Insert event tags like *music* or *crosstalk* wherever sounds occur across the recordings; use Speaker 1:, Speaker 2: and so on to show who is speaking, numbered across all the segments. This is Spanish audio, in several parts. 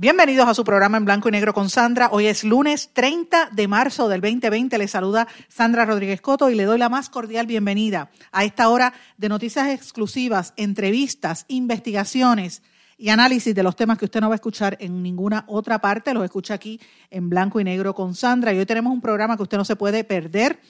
Speaker 1: Bienvenidos a su programa en blanco y negro con Sandra. Hoy es lunes 30 de marzo del 2020. Les saluda Sandra Rodríguez Coto y le doy la más cordial bienvenida a esta hora de noticias exclusivas, entrevistas, investigaciones y análisis de los temas que usted no va a escuchar en ninguna otra parte. Los escucha aquí en blanco y negro con Sandra. Y hoy tenemos un programa que usted no se puede perder.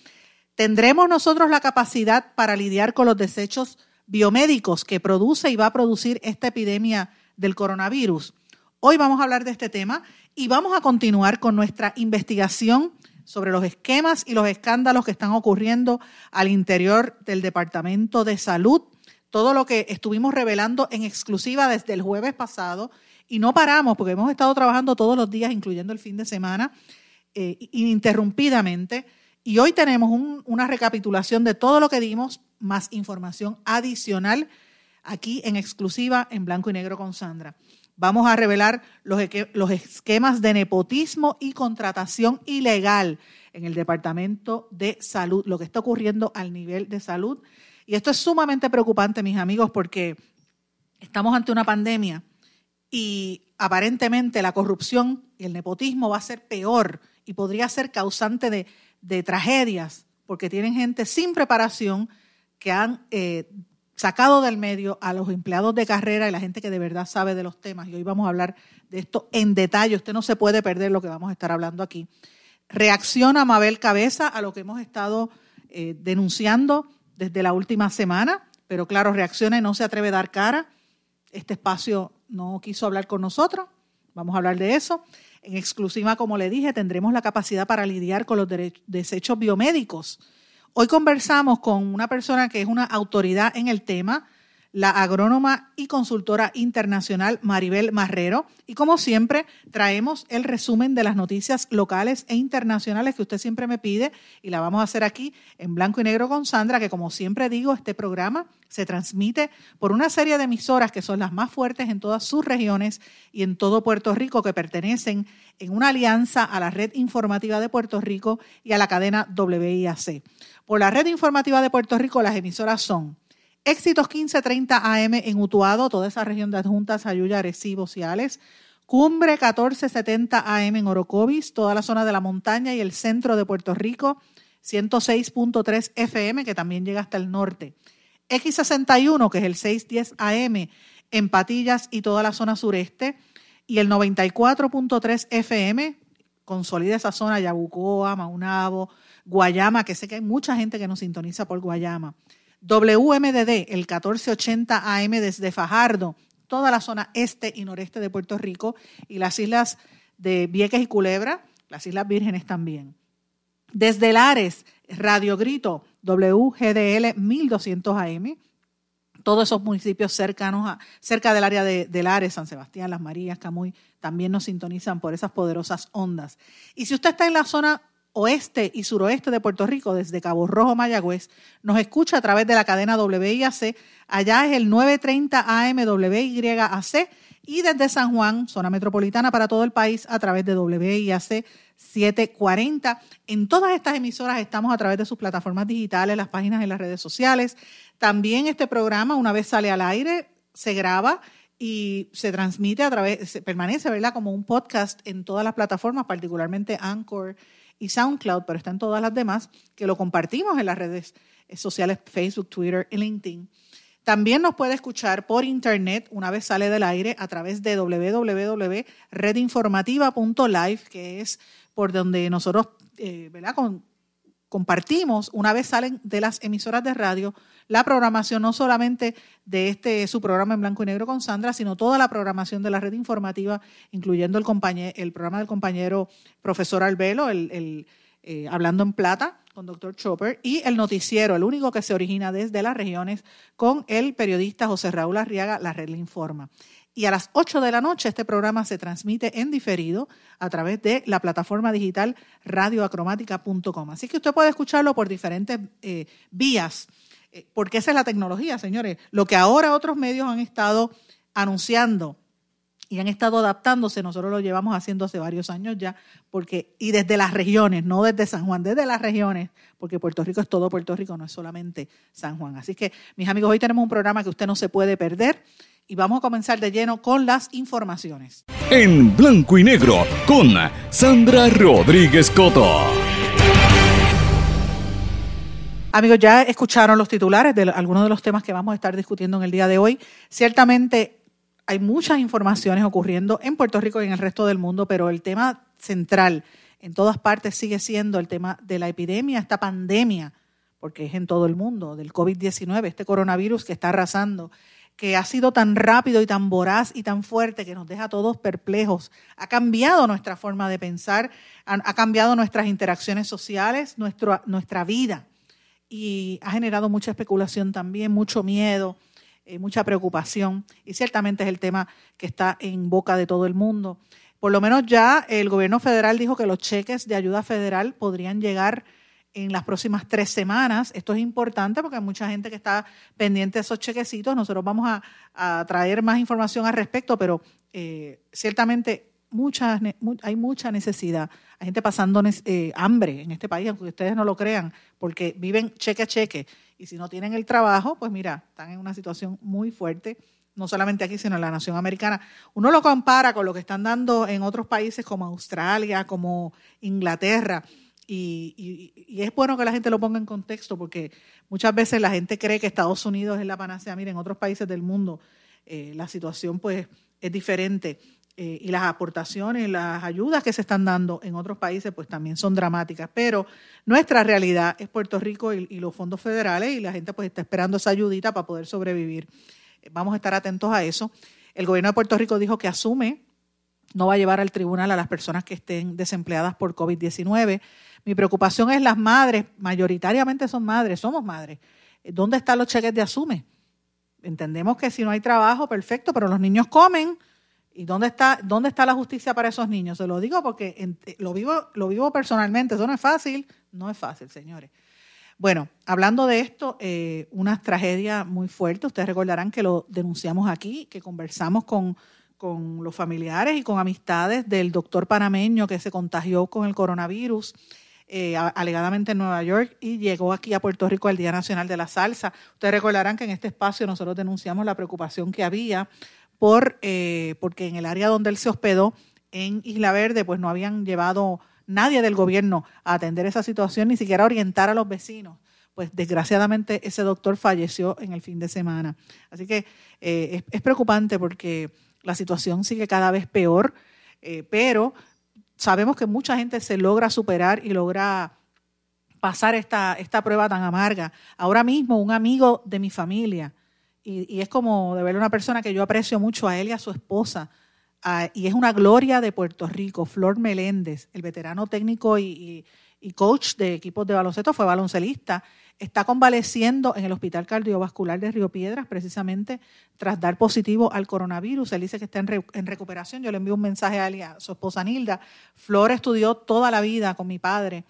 Speaker 1: ¿Tendremos nosotros la capacidad para lidiar con los desechos biomédicos que produce y va a producir esta epidemia del coronavirus? Hoy vamos a hablar de este tema y vamos a continuar con nuestra investigación sobre los esquemas y los escándalos que están ocurriendo al interior del Departamento de Salud. Todo lo que estuvimos revelando en exclusiva desde el jueves pasado y no paramos porque hemos estado trabajando todos los días, incluyendo el fin de semana, eh, ininterrumpidamente. Y hoy tenemos una recapitulación de todo lo que dimos, más información adicional aquí en exclusiva en blanco y negro con Sandra. Vamos a revelar los, esquemas de nepotismo y contratación ilegal en el Departamento de Salud, lo que está ocurriendo al nivel de salud. Y esto es sumamente preocupante, mis amigos, porque estamos ante una pandemia y aparentemente la corrupción y el nepotismo va a ser peor y podría ser causante de, tragedias, porque tienen gente sin preparación que han eh, sacado del medio a los empleados de carrera y la gente que de verdad sabe de los temas. Y hoy vamos a hablar de esto en detalle. Usted no se puede perder lo que vamos a estar hablando aquí. Reacciona Mabel Cabeza a lo que hemos estado eh, denunciando desde la última semana, pero claro, reacciona y no se atreve a dar cara. Este espacio no quiso hablar con nosotros. Vamos a hablar de eso. En exclusiva, como le dije, tendremos la capacidad para lidiar con los desechos biomédicos Hoy conversamos con una persona que es una autoridad en el tema, la agrónoma y consultora internacional Maribel Marrero. Y como siempre, traemos el resumen de las noticias locales e internacionales que usted siempre me pide y la vamos a hacer aquí en blanco y negro con Sandra, que como siempre digo, este programa se transmite por una serie de emisoras que son las más fuertes en todas sus regiones y en todo Puerto Rico que pertenecen en una alianza a la red informativa de Puerto Rico y a la cadena WIAC. Por la red informativa de Puerto Rico, las emisoras son Éxitos 1530 AM en Utuado, toda esa región de adjuntas, Ayuya, Arecibo, Ciales. Cumbre 1470 AM en Orocovis, toda la zona de la montaña y el centro de Puerto Rico. 106.3 FM, que también llega hasta el norte. X61, que es el 610 AM en Patillas y toda la zona sureste. Y el 94.3 FM, consolida esa zona, Yabucoa, Maunabo, Guayama, que sé que hay mucha gente que nos sintoniza por Guayama. WMDD, el 1480 AM desde Fajardo, toda la zona este y noreste de Puerto Rico y las islas de Vieques y Culebra, las Islas Vírgenes también. Desde Lares, Radio Grito, WGDL 1200 AM, todos esos municipios cercanos a, cerca del área de, de, Lares, San Sebastián, Las Marías, Camuy, también nos sintonizan por esas poderosas ondas. Y si usted está en la zona oeste y suroeste de Puerto Rico, desde Cabo Rojo, Mayagüez, nos escucha a través de la cadena WIAC. Allá es el 930 AM WYAC y desde San Juan, zona metropolitana para todo el país, a través de WIAC 740. En todas estas emisoras estamos a través de sus plataformas digitales, las páginas en las redes sociales. También este programa, una vez sale al aire, se graba y se transmite a través, permanece, ¿verdad?, como un podcast en todas las plataformas, particularmente Anchor y SoundCloud, pero está en todas las demás, que lo compartimos en las redes sociales Facebook, Twitter y LinkedIn. También nos puede escuchar por internet una vez sale del aire a través de www.redinformativa.live, que es por donde nosotros eh, ¿verdad? compartimos una vez salen de las emisoras de radio la programación no solamente de este su programa en blanco y negro con Sandra, sino toda la programación de la red informativa, incluyendo el, programa del compañero profesor Albelo, el, eh, Hablando en Plata, con Dr. Chopper, y el noticiero, el único que se origina desde las regiones, con el periodista José Raúl Arriaga, La Red Le Informa. Y a las 8 de la noche este programa se transmite en diferido a través de la plataforma digital radioacromática.com. Así que usted puede escucharlo por diferentes eh, vías, porque esa es la tecnología, señores. Lo que ahora otros medios han estado anunciando y han estado adaptándose, nosotros lo llevamos haciendo hace varios años ya, porque, y desde las regiones, no desde San Juan, desde las regiones, porque Puerto Rico es todo Puerto Rico, no es solamente San Juan. Así que, mis amigos, hoy tenemos un programa que usted no se puede perder y vamos a comenzar de lleno con las informaciones.
Speaker 2: En blanco y negro con Sandra Rodríguez Coto.
Speaker 1: Amigos, ya escucharon los titulares de algunos de los temas que vamos a estar discutiendo en el día de hoy. Ciertamente hay muchas informaciones ocurriendo en Puerto Rico y en el resto del mundo, pero el tema central en todas partes sigue siendo el tema de la epidemia, esta pandemia, porque es en todo el mundo, del COVID-19, este coronavirus que está arrasando, que ha sido tan rápido y tan voraz y tan fuerte que nos deja a todos perplejos. Ha cambiado nuestra forma de pensar, ha, cambiado nuestras interacciones sociales, nuestra vida y ha generado mucha especulación también, mucho miedo eh, mucha preocupación y ciertamente es el tema que está en boca de todo el mundo. Por lo menos ya el gobierno federal dijo que los cheques de ayuda federal podrían llegar en las próximas tres semanas. Esto es importante porque hay mucha gente que está pendiente de esos chequecitos. Nosotros vamos a, traer más información al respecto, pero eh, ciertamente mucha, hay mucha necesidad. Hay gente pasando eh, hambre en este país, aunque ustedes no lo crean, porque viven cheque a cheque y si no tienen el trabajo, pues mira, están en una situación muy fuerte, no solamente aquí, sino en la nación americana. Uno lo compara con lo que están dando en otros países como Australia, como Inglaterra. Y, es bueno que la gente lo ponga en contexto porque muchas veces la gente cree que Estados Unidos es la panacea. Miren, en otros países del mundo eh, la situación pues es diferente. Eh, y las aportaciones, las ayudas que se están dando en otros países, pues también son dramáticas. Pero nuestra realidad es Puerto Rico y, los fondos federales y la gente pues está esperando esa ayudita para poder sobrevivir. Vamos a estar atentos a eso. El gobierno de Puerto Rico dijo que asume, no va a llevar al tribunal a las personas que estén desempleadas por COVID-19. Mi preocupación es las madres, mayoritariamente son madres, somos madres. ¿Dónde están los cheques de asume? Entendemos que si no hay trabajo, perfecto, pero los niños comen ¿Y dónde está, dónde está la justicia para esos niños? Se lo digo porque eh, lo, vivo, lo vivo personalmente. Eso no es fácil. No es fácil, señores. Bueno, hablando de esto, eh, una tragedia muy fuerte. Ustedes recordarán que lo denunciamos aquí, que conversamos con, con los familiares y con amistades del doctor panameño que se contagió con el coronavirus. Eh, alegadamente en Nueva York y llegó aquí a Puerto Rico el Día Nacional de la Salsa. Ustedes recordarán que en este espacio nosotros denunciamos la preocupación que había por, eh, porque en el área donde él se hospedó, en Isla Verde, pues no habían llevado nadie del gobierno a atender esa situación, ni siquiera a orientar a los vecinos. Pues desgraciadamente ese doctor falleció en el fin de semana. Así que eh, es, preocupante porque la situación sigue cada vez peor, eh, pero sabemos que mucha gente se logra superar y logra pasar esta, esta prueba tan amarga. Ahora mismo un amigo de mi familia y, es como de ver una persona que yo aprecio mucho a él y a su esposa. y es una gloria de Puerto Rico, Flor Meléndez, el veterano técnico y, coach de equipos de baloncesto, fue baloncelista. Está convaleciendo en el Hospital Cardiovascular de Río Piedras, precisamente tras dar positivo al coronavirus. Él dice que está en, en recuperación. Yo le envío un mensaje a, él, a su esposa Nilda. Flor estudió toda la vida con mi padre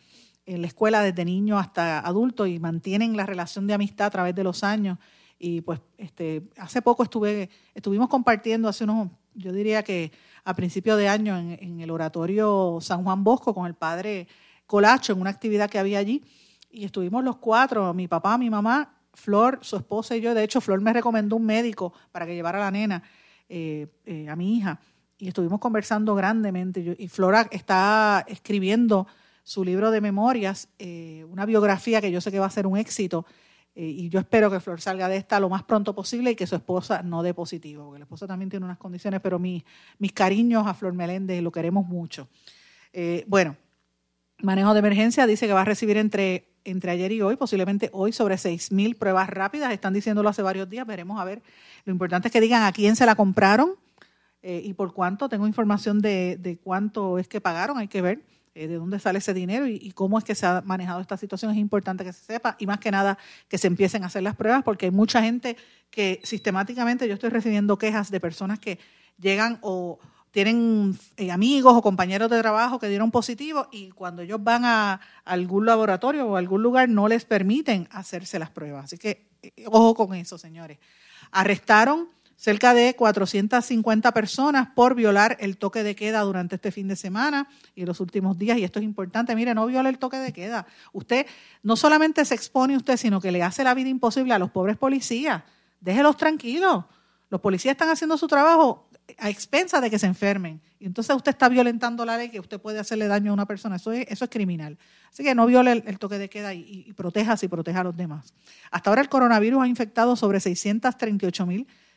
Speaker 1: en la escuela desde niño hasta adulto y mantienen la relación de amistad a través de los años. Y pues este, hace poco estuve, estuvimos compartiendo hace unos, yo diría que a principio de año en, el oratorio San Juan Bosco con el padre Colacho en una actividad que había allí. Y estuvimos los cuatro, mi papá, mi mamá, Flor, su esposa y yo. De hecho, Flor me recomendó un médico para que llevara a la nena, eh, eh, a mi hija. Y estuvimos conversando grandemente. y Flora está escribiendo su libro de memorias, eh, una biografía que yo sé que va a ser un éxito eh, y yo espero que Flor salga de esta lo más pronto posible y que su esposa no dé positivo, porque la esposa también tiene unas condiciones, pero mis, mis cariños a Flor Meléndez, lo queremos mucho. Eh, bueno, manejo de emergencia dice que va a recibir entre, entre ayer y hoy, posiblemente hoy, sobre 6.000 pruebas rápidas. Están diciéndolo hace varios días, veremos a ver. Lo importante es que digan a quién se la compraron eh, y por cuánto. Tengo información de, de cuánto es que pagaron, hay que ver eh, de dónde sale ese dinero y, cómo es que se ha manejado esta situación. Es importante que se sepa y más que nada que se empiecen a hacer las pruebas porque hay mucha gente que sistemáticamente yo estoy recibiendo quejas de personas que llegan o tienen eh, amigos o compañeros de trabajo que dieron positivo y cuando ellos van a, algún laboratorio o algún lugar no les permiten hacerse las pruebas. Así que eh, ojo con eso, señores. Arrestaron cerca de 450 personas por violar el toque de queda durante este fin de semana y los últimos días. Y esto es importante, mire, no viola el toque de queda. Usted no solamente se expone usted, sino que le hace la vida imposible a los pobres policías. Déjelos tranquilos. Los policías están haciendo su trabajo a expensa de que se enfermen. Y entonces usted está violentando la ley que usted puede hacerle daño a una persona. Eso es, eso es criminal. Así que no viole el, toque de queda y, y, proteja y proteja a los demás. Hasta ahora el coronavirus ha infectado sobre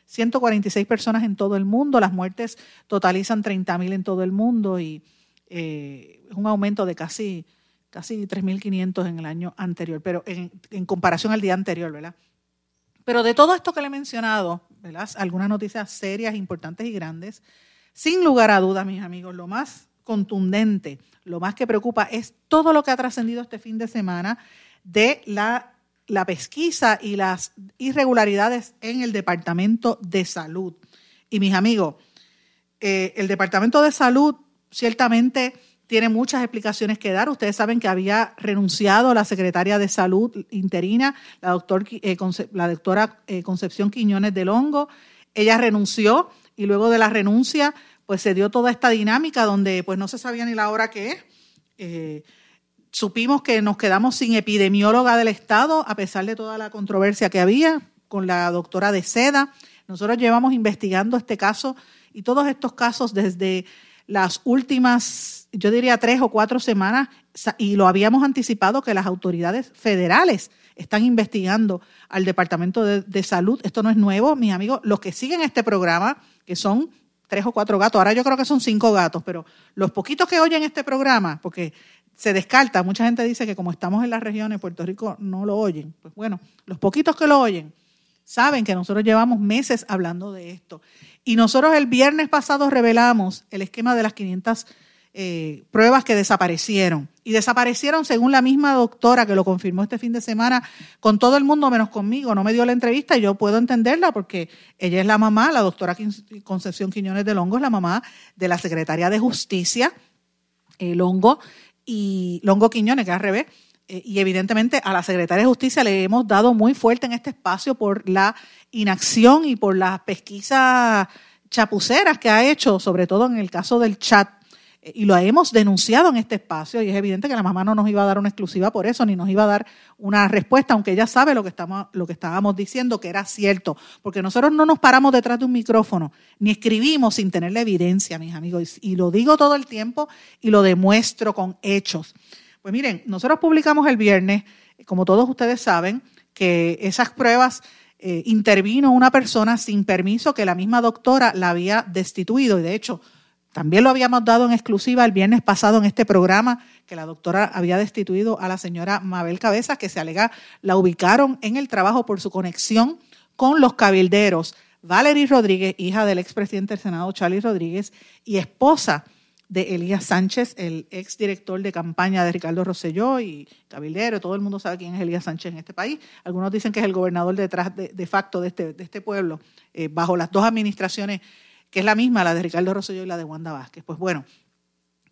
Speaker 1: 638.146 personas en todo el mundo. Las muertes totalizan 30.000 en todo el mundo y eh, es un aumento de casi, casi 3.500 en el año anterior, pero en, en comparación al día anterior, ¿verdad? Pero de todo esto que le he mencionado, algunas noticias serias, importantes y grandes. Sin lugar a dudas, mis amigos, lo más contundente, lo más que preocupa es todo lo que ha trascendido este fin de semana de la, la pesquisa y las irregularidades en el Departamento de Salud. Y mis amigos, eh, el Departamento de Salud ciertamente tiene muchas explicaciones que dar. Ustedes saben que había renunciado la secretaria de Salud interina, la, eh, la doctora eh, Concepción Quiñones del Hongo. Ella renunció y luego de la renuncia, pues se dio toda esta dinámica donde pues no se sabía ni la hora que es. Supimos que nos quedamos sin epidemióloga del Estado, a pesar de toda la controversia que había con la doctora de Seda. Nosotros llevamos investigando este caso y todos estos casos desde las últimas, yo diría, tres o cuatro semanas, y lo habíamos anticipado que las autoridades federales están investigando al Departamento de, Salud. Esto no es nuevo, mis amigos. Los que siguen este programa, que son tres o cuatro gatos, ahora yo creo que son cinco gatos, pero los poquitos que oyen este programa, porque se descarta, mucha gente dice que como estamos en las regiones, Puerto Rico no lo oyen. Pues bueno, los poquitos que lo oyen saben que nosotros llevamos meses hablando de esto. Y nosotros el viernes pasado revelamos el esquema de las 500 eh, pruebas que desaparecieron. Y desaparecieron, según la misma doctora que lo confirmó este fin de semana, con todo el mundo menos conmigo. No me dio la entrevista y yo puedo entenderla porque ella es la mamá, la doctora Concepción Quiñones de Longo es la mamá de la secretaria de Justicia, eh, Longo, y Longo Quiñones, que al revés. Eh, y evidentemente a la secretaria de Justicia le hemos dado muy fuerte en este espacio por la inacción y por las pesquisas chapuceras que ha hecho, sobre todo en el caso del chat. Y lo hemos denunciado en este espacio y es evidente que la mamá no nos iba a dar una exclusiva por eso, ni nos iba a dar una respuesta, aunque ella sabe lo que, estamos, lo que estábamos diciendo, que era cierto, porque nosotros no nos paramos detrás de un micrófono, ni escribimos sin tener la evidencia, mis amigos, y lo digo todo el tiempo y lo demuestro con hechos. Pues miren, nosotros publicamos el viernes, como todos ustedes saben, que esas pruebas eh, intervino una persona sin permiso que la misma doctora la había destituido. Y de hecho también lo habíamos dado en exclusiva el viernes pasado en este programa que la doctora había destituido a la señora Mabel Cabezas que se alega la ubicaron en el trabajo por su conexión con los cabilderos. Valerie Rodríguez, hija del expresidente del Senado Charlie Rodríguez y esposa de Elías Sánchez, el ex director de campaña de Ricardo Rosselló y cabildero, todo el mundo sabe quién es Elías Sánchez en este país. Algunos dicen que es el gobernador detrás de, facto de este, este pueblo, eh, bajo las dos administraciones, que es la misma, la de Ricardo Rosselló y la de Wanda Vázquez. Pues bueno,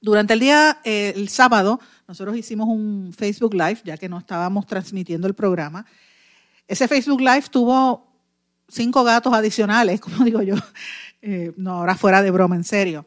Speaker 1: durante el día, eh, el sábado, nosotros hicimos un Facebook Live, ya que no estábamos transmitiendo el programa. Ese Facebook Live tuvo cinco gatos adicionales, *laughs* como digo yo, eh, no, ahora fuera de broma, en serio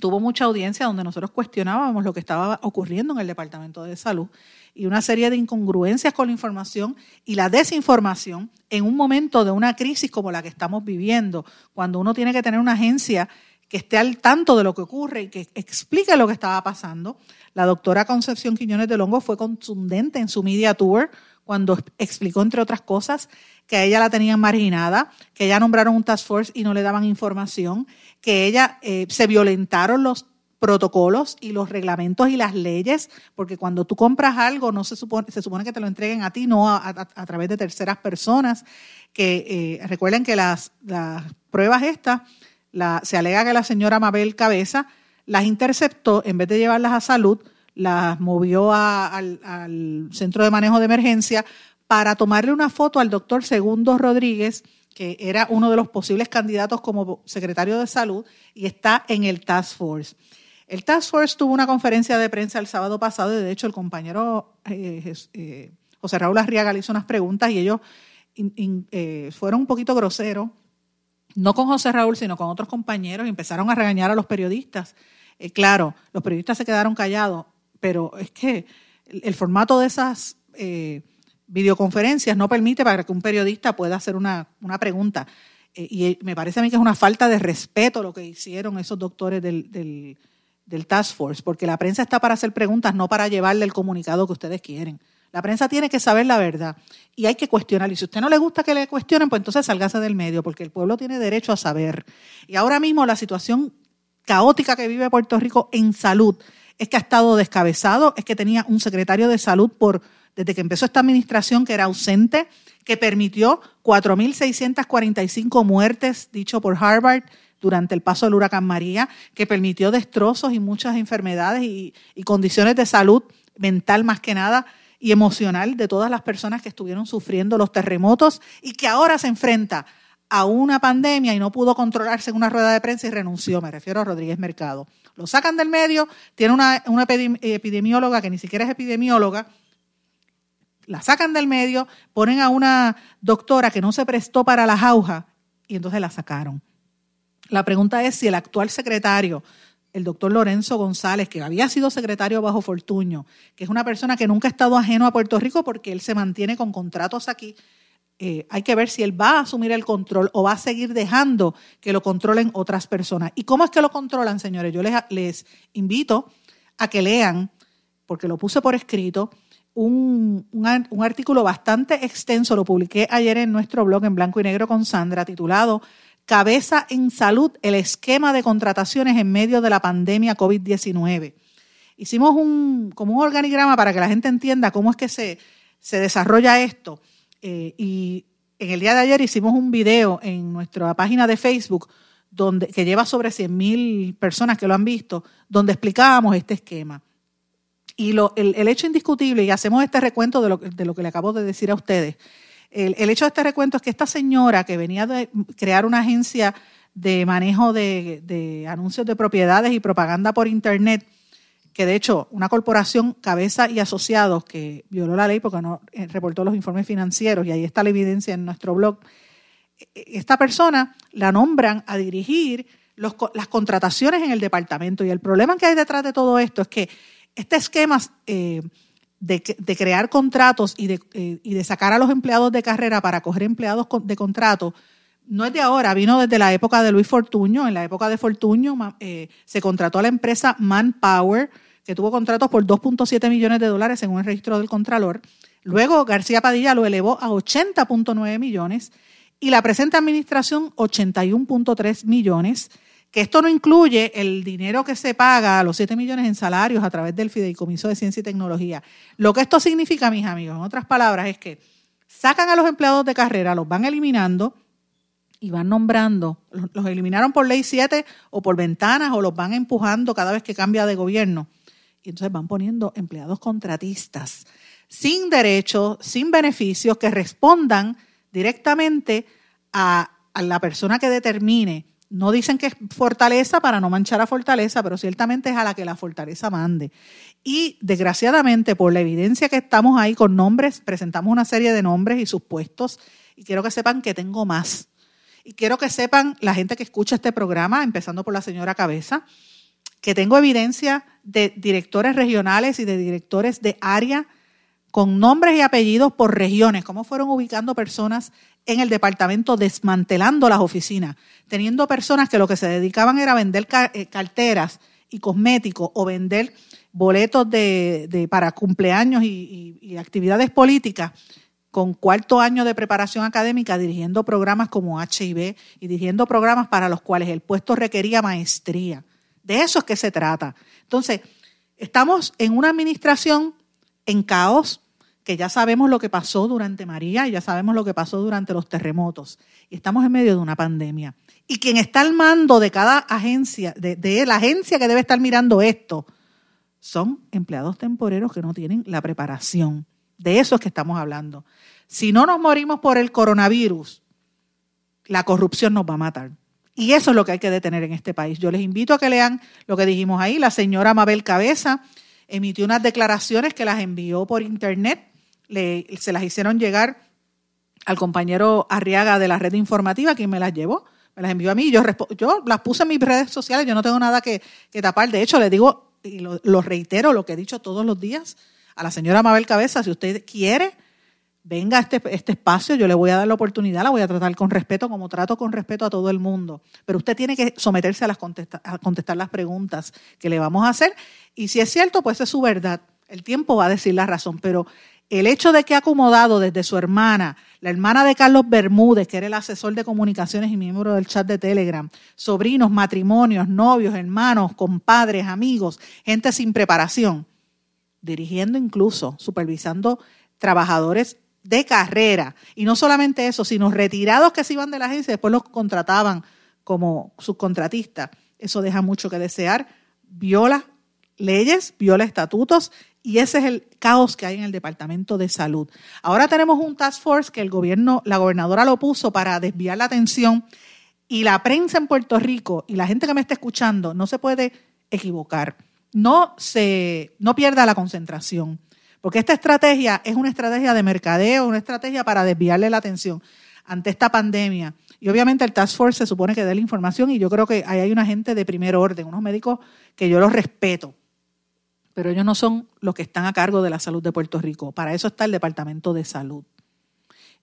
Speaker 1: tuvo mucha audiencia donde nosotros cuestionábamos lo que estaba ocurriendo en el Departamento de Salud y una serie de incongruencias con la información y la desinformación en un momento de una crisis como la que estamos viviendo, cuando uno tiene que tener una agencia que esté al tanto de lo que ocurre y que explique lo que estaba pasando. La doctora Concepción Quiñones de Longo fue contundente en su media tour cuando explicó, entre otras cosas, que a ella la tenían marginada, que ella nombraron un task force y no le daban información, que ella eh, se violentaron los protocolos y los reglamentos y las leyes, porque cuando tú compras algo no se supone, se supone que te lo entreguen a ti, no a, través de terceras personas, que eh, recuerden que las, las pruebas estas, se alega que la señora Mabel Cabeza las interceptó, en vez de llevarlas a salud, las movió al centro de manejo de emergencia para tomarle una foto al doctor Segundo Rodríguez, que era uno de los posibles candidatos como secretario de salud y está en el Task Force. El Task Force tuvo una conferencia de prensa el sábado pasado y de hecho el compañero eh, eh, José Raúl Arriaga le hizo unas preguntas y ellos eh, fueron un poquito groseros, no con José Raúl, sino con otros compañeros y empezaron a regañar a los periodistas. claro, los periodistas se quedaron callados, pero es que el, formato de esas videoconferencias no permite para que un periodista pueda hacer una, pregunta. y me parece a mí que es una falta de respeto lo que hicieron esos doctores del Task Force, porque la prensa está para hacer preguntas, no para llevarle el comunicado que ustedes quieren. La prensa tiene que saber la verdad y hay que cuestionar. Y si a usted no le gusta que le cuestionen, pues entonces salgase del medio, porque el pueblo tiene derecho a saber. Y ahora mismo la situación caótica que vive Puerto Rico en salud es que ha estado descabezado, es que tenía un secretario de salud por desde que empezó esta administración que era ausente, que permitió 4.645 muertes, dicho por Harvard, durante el paso del huracán María, que permitió destrozos y muchas enfermedades y, condiciones de salud mental más que nada y emocional de todas las personas que estuvieron sufriendo los terremotos y que ahora se enfrenta a una pandemia y no pudo controlarse en una rueda de prensa y renunció, me refiero a Rodríguez Mercado. Lo sacan del medio, tiene una, epidemióloga que ni siquiera es epidemióloga, la sacan del medio, ponen a una doctora que no se prestó para la jauja y entonces la sacaron. La pregunta es si el actual secretario, el doctor Lorenzo González, que había sido secretario bajo Fortuño, que es una persona que nunca ha estado ajeno a Puerto Rico porque él se mantiene con contratos aquí, eh, hay que ver si él va a asumir el control o va a seguir dejando que lo controlen otras personas. ¿Y cómo es que lo controlan, señores? Yo les, invito a que lean, porque lo puse por escrito, un, un, artículo bastante extenso, lo publiqué ayer en nuestro blog en blanco y negro con Sandra, titulado cabeza en salud el esquema de contrataciones en medio de la pandemia COVID-19. Hicimos un, como un organigrama para que la gente entienda cómo es que se, se desarrolla esto. Eh, y en el día de ayer hicimos un video en nuestra página de Facebook donde, que lleva sobre 100.000 personas que lo han visto, donde explicábamos este esquema. Y lo, el, el, hecho indiscutible, y hacemos este recuento de lo, de lo que le acabo de decir a ustedes, el, hecho de este recuento es que esta señora que venía de crear una agencia de manejo de, anuncios de propiedades y propaganda por Internet, que de hecho una corporación cabeza y asociados que violó la ley porque no eh, reportó los informes financieros, y ahí está la evidencia en nuestro blog, e, esta persona la nombran a dirigir las contrataciones en el departamento. Y el problema que hay detrás de todo esto es que este esquema eh, de, crear contratos y de, eh, y de, sacar a los empleados de carrera para coger empleados de contrato, no es de ahora, vino desde la época de Luis Fortuño. En la época de Fortuño eh, se contrató a la empresa Manpower, que tuvo contratos por 2.7 millones de dólares según el registro del Contralor. Luego García Padilla lo elevó a 80.9 millones y la presente administración 81.3 millones que esto no incluye el dinero que se paga a los 7 millones en salarios a través del Fideicomiso de Ciencia y Tecnología. Lo que esto significa, mis amigos, en otras palabras, es que sacan a los empleados de carrera, los van eliminando y van nombrando, los eliminaron por ley 7 o por ventanas o los van empujando cada vez que cambia de gobierno. Y entonces van poniendo empleados contratistas sin derechos, sin beneficios, que respondan directamente a, a la persona que determine no dicen que es fortaleza para no manchar a fortaleza, pero ciertamente es a la que la fortaleza mande. Y desgraciadamente, por la evidencia que estamos ahí con nombres, presentamos una serie de nombres y sus puestos, y quiero que sepan que tengo más. Y quiero que sepan la gente que escucha este programa, empezando por la señora Cabeza, que tengo evidencia de directores regionales y de directores de área con nombres y apellidos por regiones, cómo fueron ubicando personas en el departamento desmantelando las oficinas, teniendo personas que lo que se dedicaban era vender eh, carteras y cosméticos o vender boletos de, para cumpleaños y, actividades políticas con cuarto año de preparación académica dirigiendo programas como HIV y dirigiendo programas para los cuales el puesto requería maestría. De eso es que se trata. Entonces, estamos en una administración en caos, que ya sabemos lo que pasó durante María y ya sabemos lo que pasó durante los terremotos. Y estamos en medio de una pandemia. Y quien está al mando de cada agencia, de, de la agencia que debe estar mirando esto, son empleados temporeros que no tienen la preparación. De eso es que estamos hablando. Si no nos morimos por el coronavirus, la corrupción nos va a matar. Y eso es lo que hay que detener en este país. Yo les invito a que lean lo que dijimos ahí. La señora Mabel Cabeza emitió unas declaraciones que las envió por internet se las hicieron llegar al compañero Arriaga de la red informativa, quien me las llevó, me las envió a mí. Yo, yo las puse en mis redes sociales, yo no tengo nada que, tapar. De hecho, le digo, y lo, reitero, lo que he dicho todos los días a la señora Mabel Cabeza, si usted quiere, venga a este, este espacio, yo le voy a dar la oportunidad, la voy a tratar con respeto, como trato con respeto a todo el mundo. Pero usted tiene que someterse a, las a contestar las preguntas que le vamos a hacer. Y si es cierto, pues es su verdad. El tiempo va a decir la razón, pero el hecho de que ha acomodado desde su hermana, la hermana de Carlos Bermúdez, que era el asesor de comunicaciones y miembro del chat de Telegram, sobrinos, matrimonios, novios, hermanos, compadres, amigos, gente sin preparación, dirigiendo incluso, supervisando trabajadores de carrera. Y no solamente eso, sino retirados que se iban de la agencia, después los contrataban como subcontratistas. Eso deja mucho que desear. Viola leyes, viola estatutos y ese es el caos que hay en el Departamento de Salud. Ahora tenemos un task force que el gobierno, la gobernadora lo puso para desviar la atención y la prensa en Puerto Rico y la gente que me está escuchando no se puede equivocar. No se no pierda la concentración, porque esta estrategia es una estrategia de mercadeo, una estrategia para desviarle la atención ante esta pandemia. Y obviamente el Task Force se supone que dé la información y yo creo que ahí hay una gente de primer orden, unos médicos que yo los respeto pero ellos no son los que están a cargo de la salud de Puerto Rico. Para eso está el Departamento de Salud.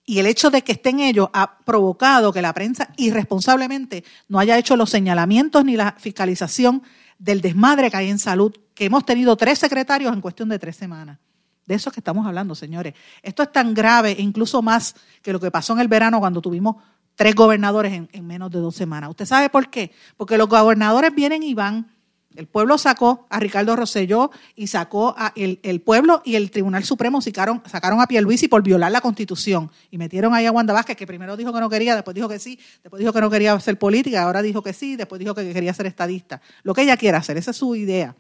Speaker 1: Y el hecho de que estén ellos ha provocado que la prensa irresponsablemente no haya hecho los señalamientos ni la fiscalización del desmadre que hay en salud, que hemos tenido tres secretarios en cuestión de tres semanas. De eso es que estamos hablando, señores. Esto es tan grave e incluso más que lo que pasó en el verano cuando tuvimos tres gobernadores en, en menos de dos semanas. ¿Usted sabe por qué? Porque los gobernadores vienen y van el pueblo sacó a Ricardo Rosselló y sacó a el, pueblo y el Tribunal Supremo sacaron, sacaron a Pierluisi por violar la Constitución y metieron ahí a Wanda Vázquez, que primero dijo que no quería, después dijo que sí, después dijo que no quería ser política, ahora dijo que sí, después dijo que quería ser estadista. Lo que ella quiera hacer, esa es su idea.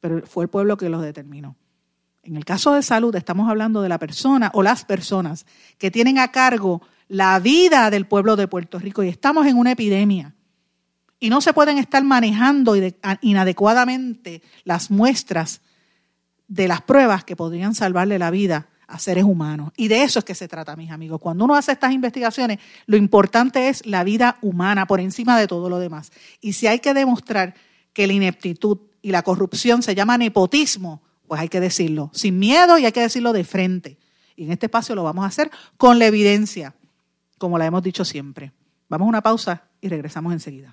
Speaker 1: Pero fue el pueblo que lo determinó. En el caso de salud estamos hablando de la persona o las personas que tienen a cargo la vida del pueblo de Puerto Rico y estamos en una epidemia y no se pueden estar manejando inadecuadamente las muestras de las pruebas que podrían salvarle la vida a seres humanos. Y de eso es que se trata, mis amigos. Cuando uno hace estas investigaciones, lo importante es la vida humana por encima de todo lo demás. Y si hay que demostrar que la ineptitud y la corrupción se llama nepotismo, pues hay que decirlo sin miedo y hay que decirlo de frente. Y en este espacio lo vamos a hacer con la evidencia, como la hemos dicho siempre. Vamos a una pausa y regresamos enseguida.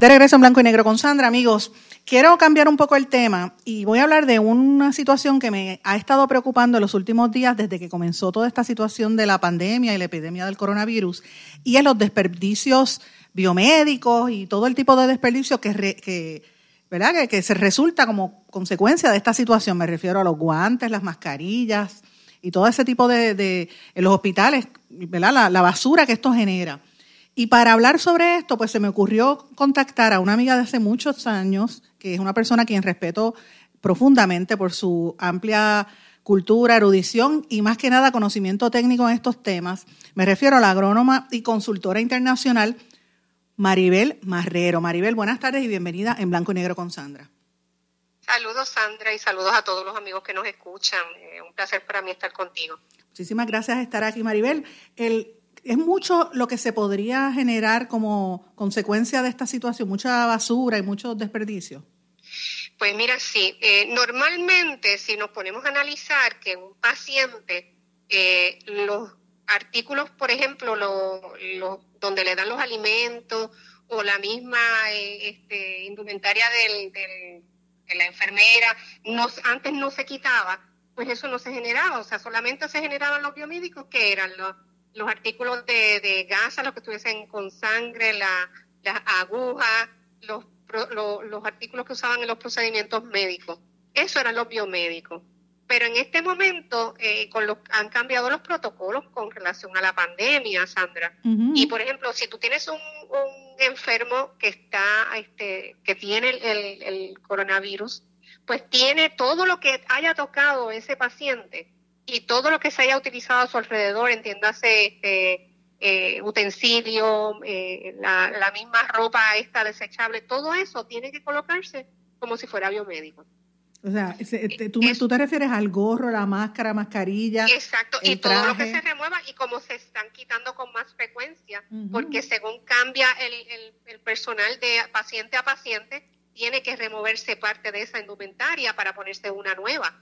Speaker 1: De regreso en blanco y negro con Sandra, amigos. Quiero cambiar un poco el tema y voy a hablar de una situación que me ha estado preocupando en los últimos días desde que comenzó toda esta situación de la pandemia y la epidemia del coronavirus y es los desperdicios biomédicos y todo el tipo de desperdicios que, se resulta como consecuencia de esta situación. Me refiero a los guantes, las mascarillas y todo ese tipo de, en los hospitales, ¿verdad? la basura que esto genera. Y para hablar sobre esto, pues se me ocurrió contactar a una amiga de hace muchos años, que es una persona a quien respeto profundamente por su amplia cultura, erudición y más que nada conocimiento técnico en estos temas. Me refiero a la agrónoma y consultora internacional Maribel Marrero. Maribel, buenas tardes y bienvenida en Blanco y Negro con Sandra.
Speaker 3: Saludos Sandra y saludos a todos los amigos que nos escuchan. Eh, un placer para mí estar contigo.
Speaker 1: Muchísimas gracias por estar aquí, Maribel. El, es mucho lo que se podría generar como consecuencia de esta situación, mucha basura y mucho desperdicio.
Speaker 3: Pues mira, sí, eh, normalmente si nos ponemos a analizar que un paciente, eh, los artículos, por ejemplo, lo, donde le dan los alimentos o la misma eh, este, indumentaria del, de la enfermera, antes no se quitaba, pues eso no se generaba, o sea, solamente se generaban los biomédicos que eran los, los artículos de, de gasa, los que estuviesen con sangre, la, las agujas, los, los artículos que usaban en los procedimientos médicos. Eso eran los biomédicos. Pero en este momento eh, con los, han cambiado los protocolos con relación a la pandemia, Sandra. Y por ejemplo, si tú tienes un, un enfermo que está, este, que tiene el, el, coronavirus, pues tiene todo lo que haya tocado ese paciente y todo lo que se haya utilizado a su alrededor, entiéndase este, eh, utensilio, eh, la, la misma ropa esta desechable, todo eso tiene que colocarse como si fuera biomédico.
Speaker 1: O sea, tú, tú, te refieres al gorro, la máscara, mascarilla.
Speaker 3: Exacto, y todo lo que se remueva y como se están quitando con más frecuencia, porque según cambia el, el, personal de paciente a paciente, tiene que removerse parte de esa indumentaria para ponerse una nueva.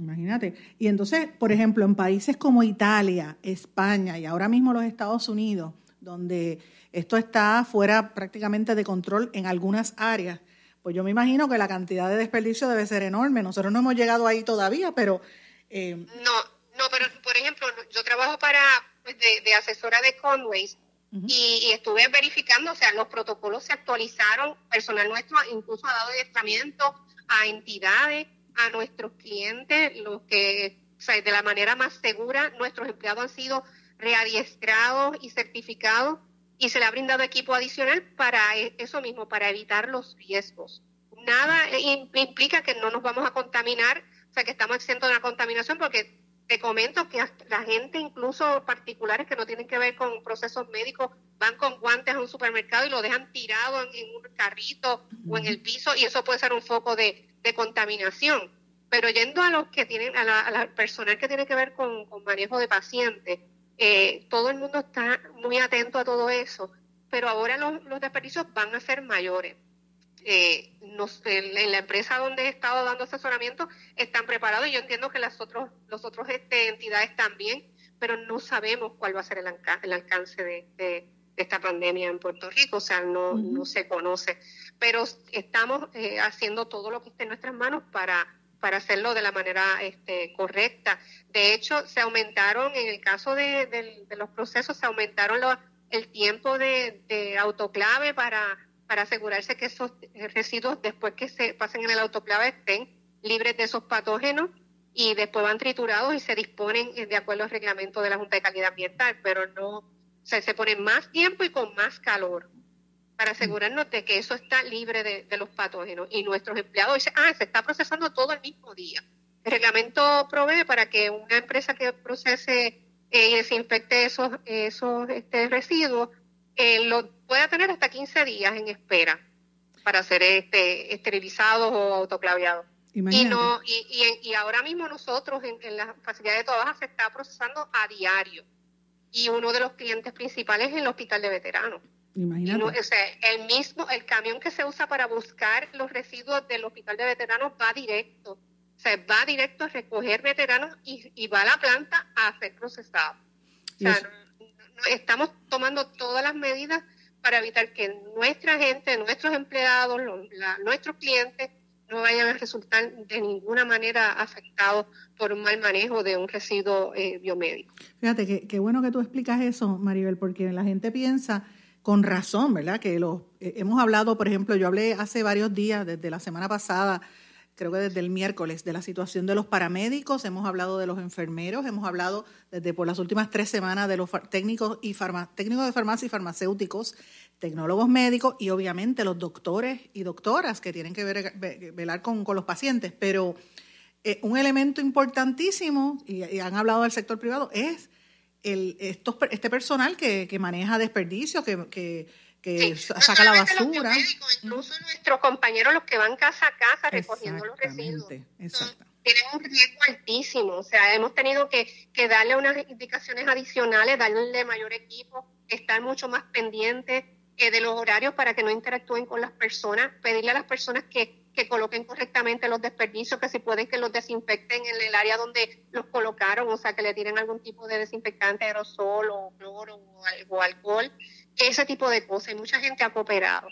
Speaker 1: Imagínate. Y entonces, por ejemplo, en países como Italia, España y ahora mismo los Estados Unidos, donde esto está fuera prácticamente de control en algunas áreas, pues yo me imagino que la cantidad de desperdicio debe ser enorme. Nosotros no hemos llegado ahí todavía, pero...
Speaker 3: Eh... No, no, pero por ejemplo, yo trabajo para pues, de, asesora de Conways y, estuve verificando, o sea, los protocolos se actualizaron, personal nuestro incluso ha dado adiestramiento a entidades, a nuestros clientes, los que, o sea, de la manera más segura, nuestros empleados han sido readiestrados y certificados y se le ha brindado equipo adicional para e, eso mismo, para evitar los riesgos. Nada implica que no nos vamos a contaminar, o sea, que estamos exentos de la contaminación, porque te comento que la gente, incluso particulares que no tienen que ver con procesos médicos, van con guantes a un supermercado y lo dejan tirado en, un carrito o en el piso y eso puede ser un foco de, contaminación. Pero yendo a los que tienen, a la, personal que tiene que ver con manejo de pacientes, eh, todo el mundo está muy atento a todo eso, pero ahora los, desperdicios van a ser mayores. Eh, en, la empresa donde he estado dando asesoramiento están preparados y yo entiendo que las otros, los otros este, entidades también, pero no sabemos cuál va a ser el, alcance de, esta pandemia en Puerto Rico, o sea, no, no se conoce. Pero estamos eh, haciendo todo lo que esté en nuestras manos para para hacerlo de la manera este, correcta. De hecho, se aumentaron, en el caso de, los procesos, se aumentaron el tiempo de, autoclave para, para asegurarse que esos residuos, después que se pasen en el autoclave, estén libres de esos patógenos y después van triturados y se disponen de acuerdo al reglamento de la Junta de Calidad Ambiental, pero no, o sea, se pone más tiempo y con más calor para asegurarnos de que eso está libre de, los patógenos. Y nuestros empleados dicen, ah, se está procesando todo el mismo día. El reglamento provee para que una empresa que procese eh, y desinfecte esos, esos este, residuos eh, lo pueda tener hasta 15 días en espera para ser este, esterilizados o autoclaviados. Y, no, y, y, ahora mismo nosotros en, en la facilidad de trabajo se está procesando a diario. Y uno de los clientes principales es el hospital de veteranos. Imagínate. o sea, el mismo, el camión que se usa para buscar los residuos del hospital de veteranos va directo. O sea, va directo a recoger veteranos y, va a la planta a ser procesado. O sea, estamos tomando todas las medidas para evitar que nuestra gente, nuestros empleados, nuestros clientes no vayan a resultar de ninguna manera afectados por un mal manejo de un residuo eh, biomédico.
Speaker 1: Fíjate, qué bueno que tú explicas eso, Maribel, porque la gente piensa con razón, ¿verdad? Que los, eh, hemos hablado, por ejemplo, yo hablé hace varios días, desde la semana pasada, creo que desde el miércoles, de la situación de los paramédicos, hemos hablado de los enfermeros, hemos hablado desde por las últimas tres semanas de los técnicos, y técnicos de farmacia y farmacéuticos, tecnólogos médicos y obviamente los doctores y doctoras que tienen que velar con, los pacientes. Pero eh, un elemento importantísimo, y han hablado del sector privado, es el, estos, este personal que, que maneja desperdicios, que, que saca la basura.
Speaker 3: incluso nuestros compañeros, los que van casa a casa recogiendo los residuos. Tienen un riesgo altísimo, o sea, hemos tenido que, que darle unas indicaciones adicionales, darle mayor equipo, estar mucho más pendientes eh, de los horarios para que no interactúen con las personas, pedirle a las personas que que coloquen correctamente los desperdicios, que si pueden que los desinfecten en el área donde los colocaron, o sea, que le tienen algún tipo de desinfectante, aerosol o cloro o, o alcohol, ese tipo de cosas. Y mucha gente ha cooperado.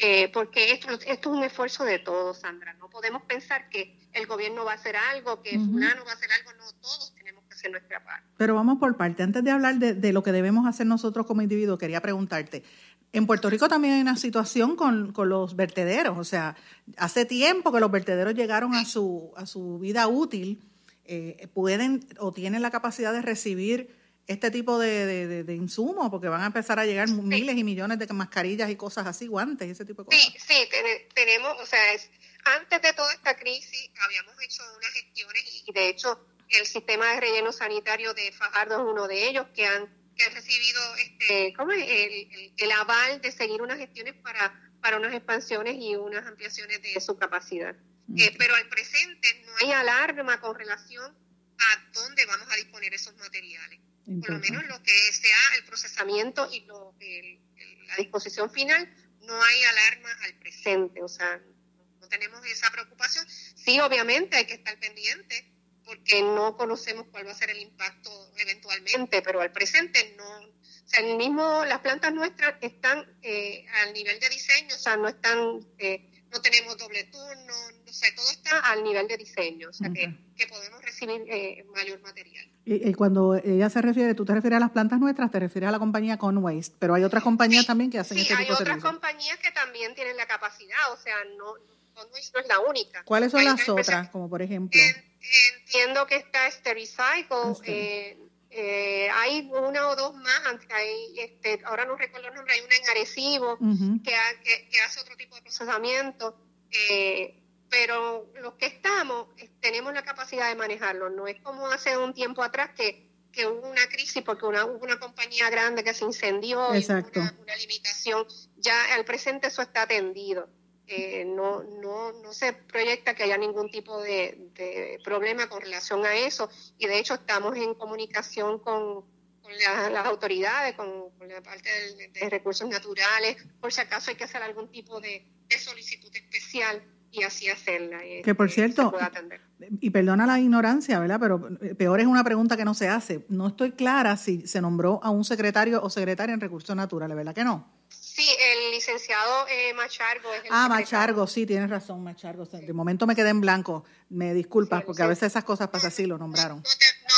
Speaker 3: Eh, porque esto, esto es un esfuerzo de todos, Sandra. No podemos pensar que el gobierno va a hacer algo, que fulano va a hacer algo, no, todos tenemos que hacer nuestra parte.
Speaker 1: Pero vamos por parte. Antes de hablar de, de lo que debemos hacer nosotros como individuos, quería preguntarte, en Puerto Rico también hay una situación con, con, los vertederos, o sea, hace tiempo que los vertederos llegaron a su, a su vida útil, eh, pueden o tienen la capacidad de recibir este tipo de, de, insumos, porque van a empezar a llegar miles y millones de mascarillas y cosas así, guantes, ese tipo de cosas.
Speaker 3: Sí, sí, tenemos, o sea, es, antes de toda esta crisis habíamos hecho unas gestiones y, de hecho el sistema de relleno sanitario de Fajardo es uno de ellos que han, que han recibido este, ¿cómo es? El, el, aval de seguir unas gestiones para, para unas expansiones y unas ampliaciones de su capacidad. Eh, pero al presente no hay alarma con relación a dónde vamos a disponer esos materiales por lo menos lo que sea el procesamiento y lo, la disposición final, no hay alarma al presente, o sea, no tenemos esa preocupación. Sí, obviamente hay que estar pendiente porque no conocemos cuál va a ser el impacto eventualmente, pero al presente no. O sea, el mismo, las plantas nuestras están eh, al nivel de diseño, o sea, no están, eh, no tenemos doble turno, o sea, todo está al nivel de diseño, o sea, que, que, podemos recibir eh, mayor material.
Speaker 1: Y, cuando ella se refiere, tú te refieres a las plantas nuestras, te refieres a la compañía Conways, pero hay otras compañías también que hacen este tipo de
Speaker 3: servicios. hay otras compañías que también tienen la capacidad, o sea, no Conways no es la única.
Speaker 1: ¿Cuáles son las otras, como por ejemplo?
Speaker 3: entiendo que está Stericycle, eh, eh, hay una o dos más, hay, este, ahora no recuerdo el nombre, hay una en Arecibo que, que, hace otro tipo de procesamiento. Eh, pero los que estamos tenemos la capacidad de manejarlo. No es como hace un tiempo atrás que, que hubo una crisis porque una, hubo una compañía grande que se incendió y una, una, limitación. Ya al presente eso está atendido. Eh, no, no, no se proyecta que haya ningún tipo de, de, problema con relación a eso y de hecho estamos en comunicación con, con las autoridades, con, la parte de, recursos naturales, por si acaso hay que hacer algún tipo de, de solicitud especial y así hacerla. Y
Speaker 1: que por cierto, y perdona la ignorancia, ¿verdad? Pero eh, peor es una pregunta que no se hace. No estoy clara si se nombró a un secretario o secretaria en recursos naturales, ¿verdad que no?
Speaker 3: Sí, el licenciado eh, Machargo es el
Speaker 1: Ah, Machargo, sí, tienes razón, Machargo. De momento me quedé en blanco. Me disculpas, porque a veces esas cosas pasan así, lo nombraron.
Speaker 3: No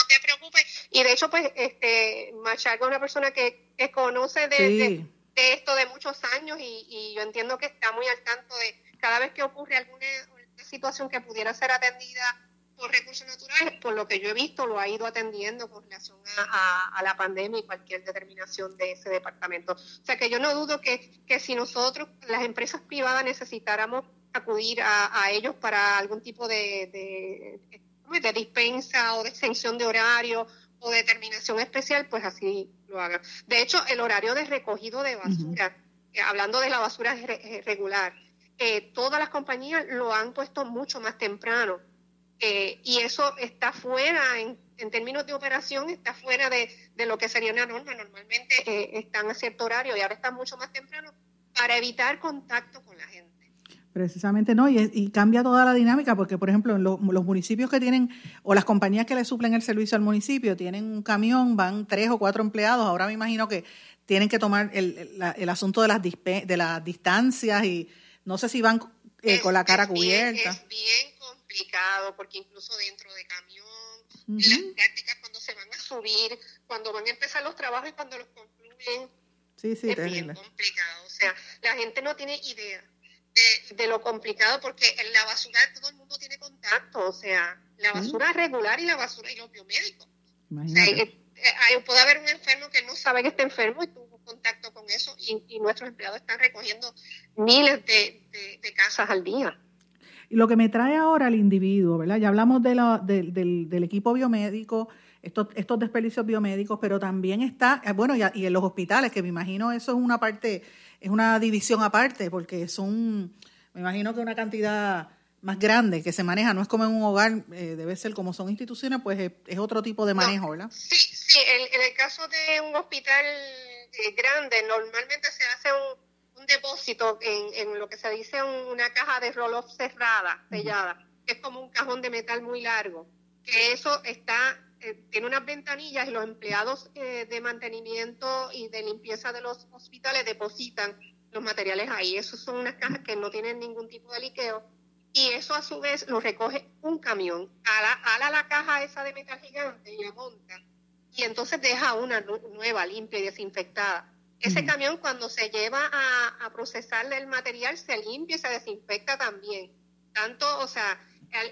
Speaker 3: te, preocupes. Y de hecho, pues, este Machargo es una persona que, que conoce de, de, esto de muchos años y, y yo entiendo que está muy al tanto de cada vez que ocurre alguna situación que pudiera ser atendida por recursos naturales, por lo que yo he visto, lo ha ido atendiendo con relación a, la pandemia y cualquier determinación de ese departamento. O sea que yo no dudo que, que si nosotros, las empresas privadas, necesitáramos acudir a, ellos para algún tipo de, de, de, dispensa o de extensión de horario o determinación especial, pues así lo hagan. De hecho, el horario de recogido de basura, eh, hablando de la basura regular, eh, todas las compañías lo han puesto mucho más temprano. Eh, y eso está fuera, en, términos de operación, está fuera de, lo que sería una norma. Normalmente eh, están a cierto horario y ahora están mucho más temprano para evitar contacto con la gente.
Speaker 1: Precisamente no, y, cambia toda la dinámica, porque por ejemplo, en los municipios que tienen, o las compañías que le suplen el servicio al municipio, tienen un camión, van tres o cuatro empleados, ahora me imagino que tienen que tomar el, el asunto de las, de las distancias y no sé si van eh, con la cara cubierta.
Speaker 3: es bien complicado porque incluso dentro de camión, las prácticas cuando se van a subir, cuando van a empezar los trabajos y cuando los concluyen,
Speaker 1: sí, sí,
Speaker 3: es bien complicado. O sea, la gente no tiene idea de, lo complicado porque en la basura todo el mundo tiene contacto, o sea, la basura regular y la basura y los biomédicos. Imagínate. Eh, eh, puede haber un enfermo que no sabe que está enfermo y tú contacto con eso y, nuestros empleados están recogiendo miles de, casas al día.
Speaker 1: Y lo que me trae ahora al individuo, ¿verdad? Ya hablamos de del, del, equipo biomédico, estos, estos desperdicios biomédicos, pero también está, eh, bueno, y, y, en los hospitales, que me imagino eso es una parte, es una división aparte, porque son, me imagino que una cantidad más grande que se maneja, no es como en un hogar, eh, debe ser como son instituciones, pues es, otro tipo de manejo, ¿verdad?
Speaker 3: Sí, sí, en, el caso de un hospital eh, grande, normalmente se hace un, un depósito en, en, lo que se dice una caja de roll-off cerrada, sellada, que es como un cajón de metal muy largo, que eso está eh, tiene unas ventanillas y los empleados eh, de mantenimiento y de limpieza de los hospitales depositan los materiales ahí. Esos son unas cajas que no tienen ningún tipo de liqueo y eso a su vez lo recoge un camión, ala, ala la caja esa de metal gigante y la monta y entonces deja una nueva, limpia y desinfectada. Ese camión cuando se lleva a, a procesar el material se limpia y se desinfecta también. Tanto, o sea,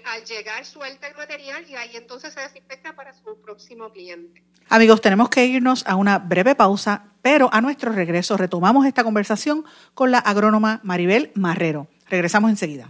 Speaker 3: al, llegar suelta el material y ahí entonces se desinfecta para su próximo cliente.
Speaker 1: Amigos, tenemos que irnos a una breve pausa, pero a nuestro regreso retomamos esta conversación con la agrónoma Maribel Marrero. Regresamos enseguida.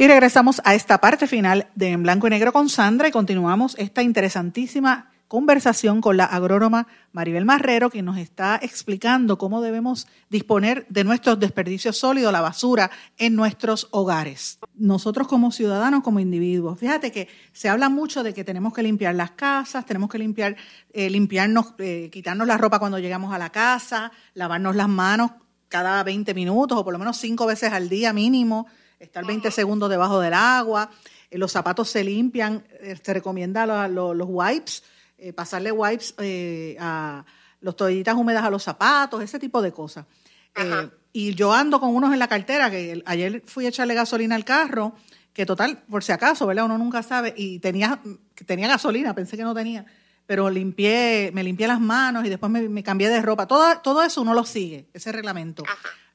Speaker 1: Y regresamos a esta parte final de En Blanco y Negro con Sandra y continuamos esta interesantísima conversación con la agrónoma Maribel Marrero, que nos está explicando cómo debemos disponer de nuestros desperdicios sólidos, la basura, en nuestros hogares. Nosotros como ciudadanos, como individuos, fíjate que se habla mucho de que tenemos que limpiar las casas, tenemos que limpiar, eh, limpiarnos, eh, quitarnos la ropa cuando llegamos a la casa, lavarnos las manos cada 20 minutos o por lo menos cinco veces al día mínimo estar 20 segundos debajo del agua, eh, los zapatos se limpian, eh, se recomienda los wipes, eh, pasarle wipes a los toallitas húmedas a los zapatos, ese tipo de cosas. y yo ando con unos en la cartera, que ayer fui a echarle gasolina al carro, que total, por si acaso, ¿verdad? Uno nunca sabe, y tenía, tenía gasolina, pensé que no tenía, pero limpié, me limpié las manos y después me, cambié de ropa. Todo, todo eso uno lo sigue, ese reglamento.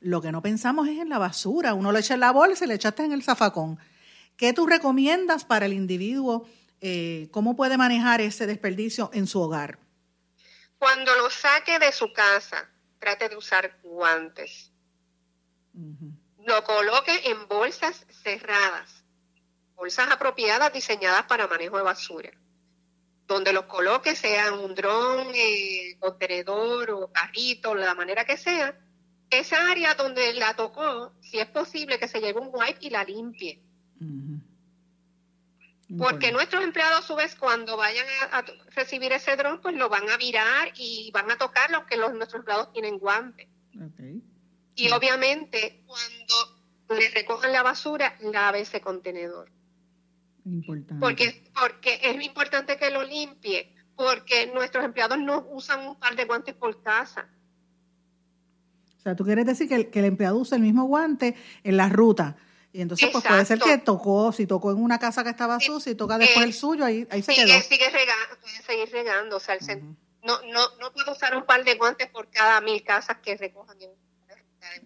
Speaker 1: Lo que no pensamos es en la basura. Uno lo echa en la bolsa y le echaste en el zafacón. ¿Qué tú recomiendas para el individuo? Eh, ¿Cómo puede manejar ese desperdicio en su hogar?
Speaker 3: Cuando lo saque de su casa, trate de usar guantes. Lo coloque en bolsas cerradas, bolsas apropiadas diseñadas para manejo de basura. Donde los coloque, sea un dron, eh, contenedor o carrito, la manera que sea, esa área donde la tocó, si es posible que se lleve un wipe y la limpie. Porque nuestros empleados, a su vez, cuando vayan a, recibir ese dron, pues lo van a virar y van a tocar los que los, nuestros empleados tienen guantes. Y obviamente, cuando le recojan la basura, lave ese contenedor. Porque, porque es importante que lo limpie, porque nuestros empleados no usan un par de guantes por casa.
Speaker 1: O sea, tú quieres decir que el, que el empleado usa el mismo guante en la ruta. Y entonces pues puede ser que tocó, si tocó en una casa que estaba sucia y toca después el suyo, ahí, ahí se
Speaker 3: sigue,
Speaker 1: quedó.
Speaker 3: Sigue regando, puede seguir regando. O sea, el, no, no, no puedo usar un par de guantes por cada mil casas que recojan en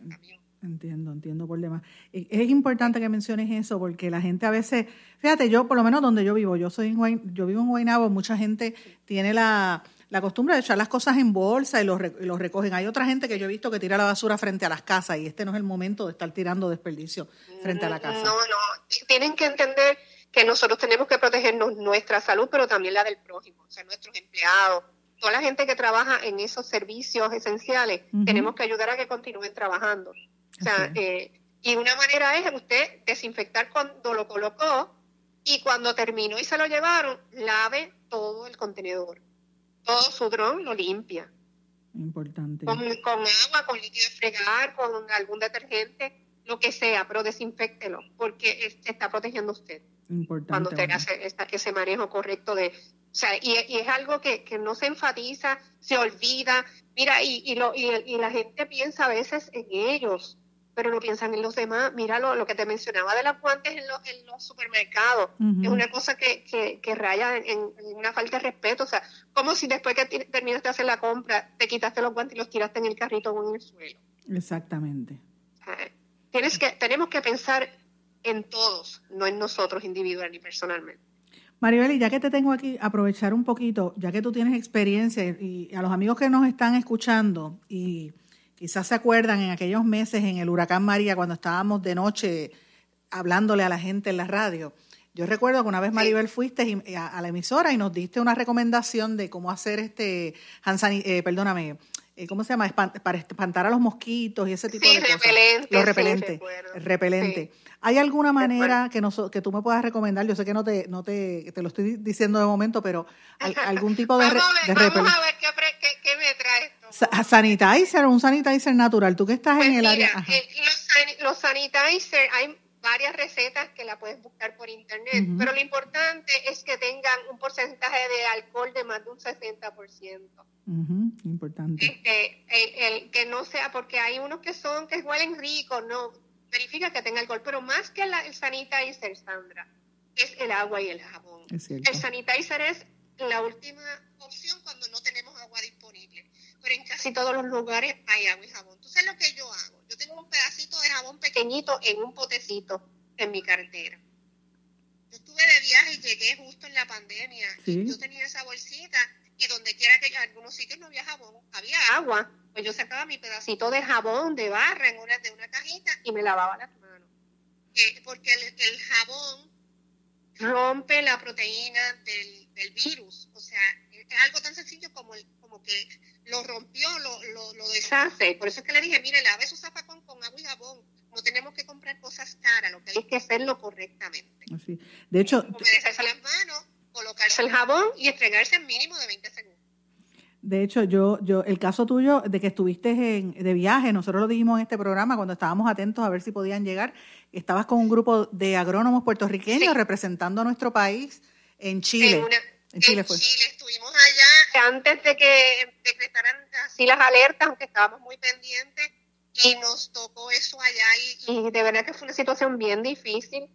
Speaker 3: un camión.
Speaker 1: Entiendo, entiendo por demás. Es importante que menciones eso porque la gente a veces, fíjate, yo por lo menos donde yo vivo, yo soy en yo vivo en Guaynabo, mucha gente tiene la, la costumbre de echar las cosas en bolsa y los, los recogen. Hay otra gente que yo he visto que tira la basura frente a las casas y este no es el momento de estar tirando desperdicio frente a la casa.
Speaker 3: No, no, tienen que entender que nosotros tenemos que protegernos nuestra salud, pero también la del prójimo, o sea, nuestros empleados, toda la gente que trabaja en esos servicios esenciales, tenemos que ayudar a que continúen trabajando. O sea, eh, y una manera es usted desinfectar cuando lo colocó y cuando terminó y se lo llevaron, lave todo el contenedor. Todo su dron lo limpia.
Speaker 1: Importante.
Speaker 3: Con, agua, con líquido de fregar, con algún detergente, lo que sea, pero desinfectelo, porque está protegiendo usted.
Speaker 1: Importante.
Speaker 3: Cuando usted hace ese manejo correcto de... O sea, y, es algo que, que, no se enfatiza, se olvida. Mira, y, y, lo, y la gente piensa a veces en ellos pero no piensan en los demás. Mira lo, que te mencionaba de las guantes en, en los supermercados. Es una cosa que, que, raya en, una falta de respeto. O sea, como si después que terminaste de hacer la compra, te quitaste los guantes y los tiraste en el carrito o en el suelo.
Speaker 1: Exactamente.
Speaker 3: tienes que, tenemos que pensar en todos, no en nosotros individual ni personalmente.
Speaker 1: Maribel, y ya que te tengo aquí, aprovechar un poquito, ya que tú tienes experiencia y a los amigos que nos están escuchando y Quizás se acuerdan en aquellos meses en el huracán María, cuando estábamos de noche hablándole a la gente en la radio. Yo recuerdo que una vez Maribel fuiste a, la emisora y nos diste una recomendación de cómo hacer este, eh, perdóname, eh, ¿cómo se llama? para espantar a los mosquitos y ese tipo de cosas. Los repelentes. repelente. ¿Hay alguna manera que, que tú me puedas recomendar? Yo sé que no te, no te, te lo estoy diciendo de momento, pero algún tipo de, *laughs*
Speaker 3: vamos a ver, Vamos a ver qué, qué, me trae esto.
Speaker 1: Sanitizer, un sanitizer natural. Tú que estás en
Speaker 3: pues
Speaker 1: el área.
Speaker 3: Eh, los, los sanitizers, hay varias recetas que la puedes buscar por internet, pero lo importante es que tengan un porcentaje de alcohol de más de un 60%.
Speaker 1: Importante.
Speaker 3: Este, el, que no sea, porque hay unos que son, que huelen ricos, no, verifica que tenga alcohol, pero más que el sanitizer, Sandra, es el agua y el jabón. el sanitizer es la última opción cuando no disponible, pero en casi todos los lugares hay agua y jabón. Entonces, lo que yo hago, yo tengo un pedacito de jabón pequeñito en un potecito en mi cartera. Yo estuve de viaje y llegué justo en la pandemia. yo tenía esa bolsita y donde quiera que en algunos sitios no había jabón, había agua. Pues yo sacaba mi pedacito de jabón de barra en una, de una cajita y me lavaba las manos. Eh, porque el, jabón rompe la proteína del, del, virus. O sea, es algo tan sencillo como, el, como que lo rompió, lo, lo, lo, deshace. Por eso es que le dije, mire, lave su zapacón con agua y jabón. No tenemos que comprar cosas caras, lo que hay que hacerlo correctamente.
Speaker 1: Así. De hecho,
Speaker 3: humedecerse las manos colocarse el jabón y entregarse en mínimo de 20 segundos.
Speaker 1: De hecho, yo, yo, el caso tuyo de que estuviste en, de viaje, nosotros lo dijimos en este programa cuando estábamos atentos a ver si podían llegar, estabas con un grupo de agrónomos puertorriqueños representando a nuestro país en Chile.
Speaker 3: En, Chile, fue. Chile estuvimos allá antes de que decretaran así las alertas, aunque estábamos muy pendientes, y nos tocó eso allá y, y de verdad que fue una situación bien difícil